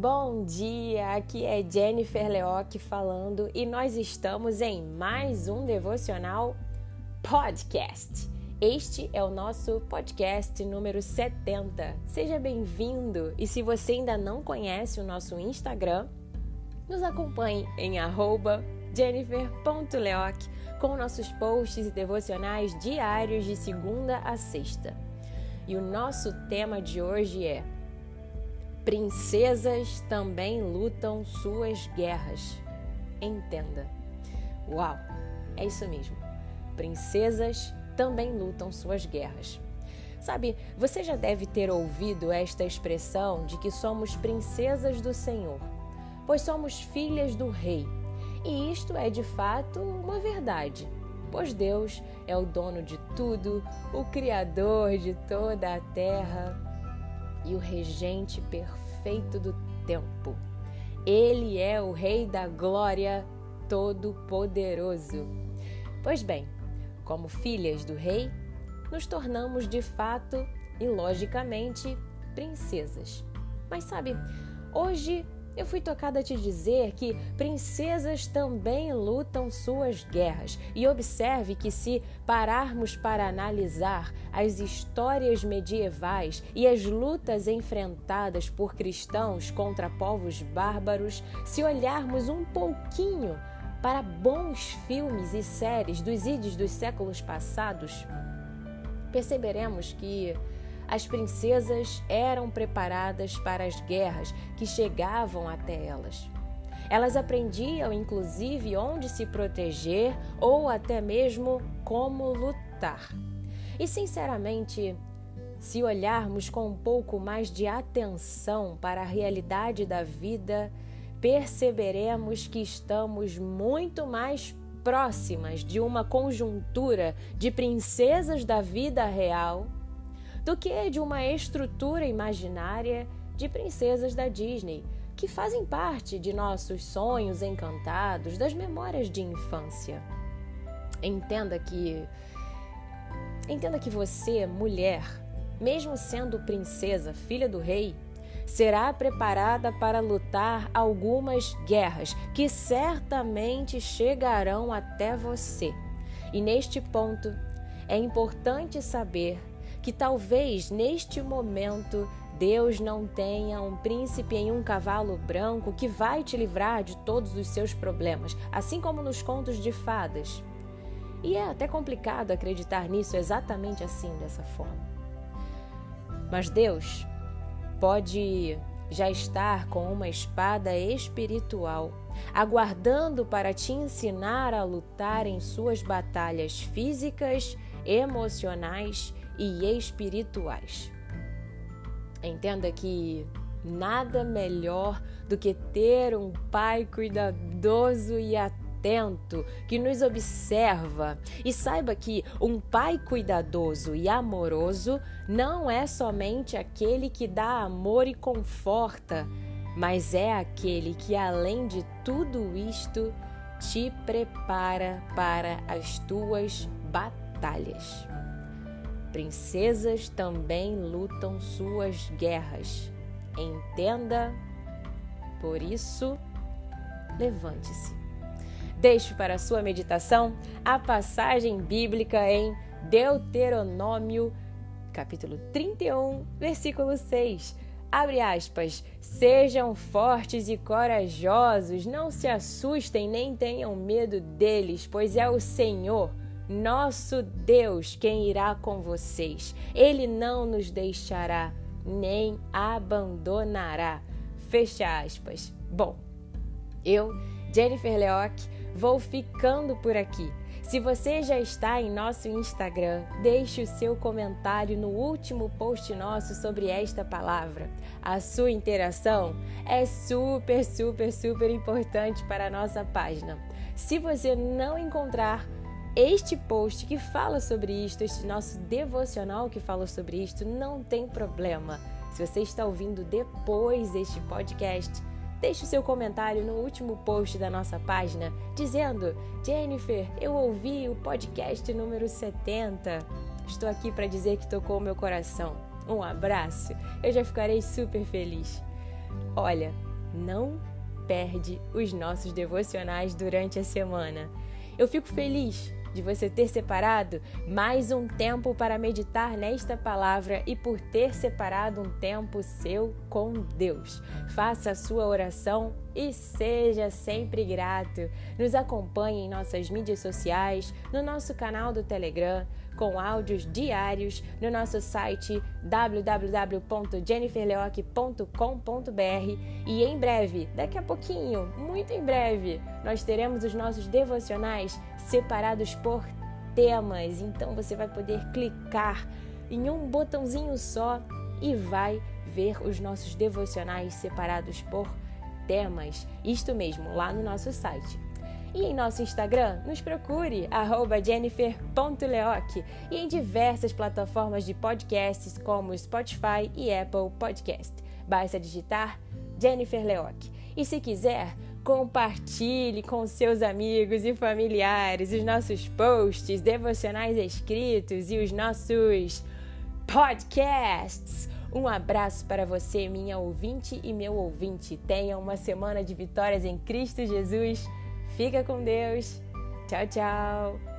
Bom dia, aqui é Jennifer Leoc falando e nós estamos em mais um devocional podcast. Este é o nosso podcast número 70. Seja bem-vindo e se você ainda não conhece o nosso Instagram, nos acompanhe em jennifer.leoc com nossos posts e devocionais diários de segunda a sexta. E o nosso tema de hoje é Princesas também lutam suas guerras. Entenda. Uau, é isso mesmo. Princesas também lutam suas guerras. Sabe, você já deve ter ouvido esta expressão de que somos princesas do Senhor, pois somos filhas do Rei. E isto é de fato uma verdade, pois Deus é o dono de tudo, o Criador de toda a terra e o regente perfeito do tempo. Ele é o Rei da Glória Todo-Poderoso. Pois bem, como filhas do Rei, nos tornamos de fato e logicamente princesas. Mas sabe, hoje eu fui tocada a te dizer que princesas também lutam suas guerras. E observe que, se pararmos para analisar as histórias medievais e as lutas enfrentadas por cristãos contra povos bárbaros, se olharmos um pouquinho para bons filmes e séries dos ídios dos séculos passados, perceberemos que as princesas eram preparadas para as guerras que chegavam até elas. Elas aprendiam, inclusive, onde se proteger ou até mesmo como lutar. E, sinceramente, se olharmos com um pouco mais de atenção para a realidade da vida, perceberemos que estamos muito mais próximas de uma conjuntura de princesas da vida real do que de uma estrutura imaginária de princesas da Disney, que fazem parte de nossos sonhos encantados, das memórias de infância. Entenda que entenda que você, mulher, mesmo sendo princesa, filha do rei, será preparada para lutar algumas guerras que certamente chegarão até você. E neste ponto, é importante saber que talvez neste momento Deus não tenha um príncipe em um cavalo branco que vai te livrar de todos os seus problemas, assim como nos contos de fadas. E é até complicado acreditar nisso exatamente assim, dessa forma. Mas Deus pode já estar com uma espada espiritual, aguardando para te ensinar a lutar em suas batalhas físicas, emocionais e espirituais. Entenda que nada melhor do que ter um pai cuidadoso e atento que nos observa. E saiba que um pai cuidadoso e amoroso não é somente aquele que dá amor e conforta, mas é aquele que, além de tudo isto, te prepara para as tuas batalhas. Princesas também lutam suas guerras. Entenda? Por isso, levante-se. Deixe para sua meditação a passagem bíblica em Deuteronômio, capítulo 31, versículo 6. Abre aspas. Sejam fortes e corajosos, não se assustem nem tenham medo deles, pois é o Senhor, nosso Deus quem irá com vocês. Ele não nos deixará nem abandonará. Fecha aspas. Bom, eu, Jennifer Leoc, vou ficando por aqui. Se você já está em nosso Instagram, deixe o seu comentário no último post nosso sobre esta palavra. A sua interação é super, super, super importante para a nossa página. Se você não encontrar este post que fala sobre isto, este nosso devocional que fala sobre isto, não tem problema. Se você está ouvindo depois deste podcast, deixe o seu comentário no último post da nossa página dizendo: Jennifer, eu ouvi o podcast número 70. estou aqui para dizer que tocou o meu coração. Um abraço, eu já ficarei super feliz. Olha, não perde os nossos devocionais durante a semana. Eu fico feliz de você ter separado mais um tempo para meditar nesta palavra e por ter separado um tempo seu com Deus. Faça a sua oração e seja sempre grato. Nos acompanhe em nossas mídias sociais, no nosso canal do Telegram com áudios diários no nosso site www.jenniferleoc.com.br e em breve, daqui a pouquinho, muito em breve, nós teremos os nossos devocionais separados por temas. Então você vai poder clicar em um botãozinho só e vai ver os nossos devocionais separados por temas. Isto mesmo, lá no nosso site. E em nosso Instagram, nos procure, jennifer.leoc e em diversas plataformas de podcasts como Spotify e Apple Podcast. Basta digitar Jennifer Leoc. E se quiser, compartilhe com seus amigos e familiares os nossos posts, devocionais escritos e os nossos podcasts. Um abraço para você, minha ouvinte e meu ouvinte. Tenha uma semana de vitórias em Cristo Jesus Fica com Deus. Tchau, tchau.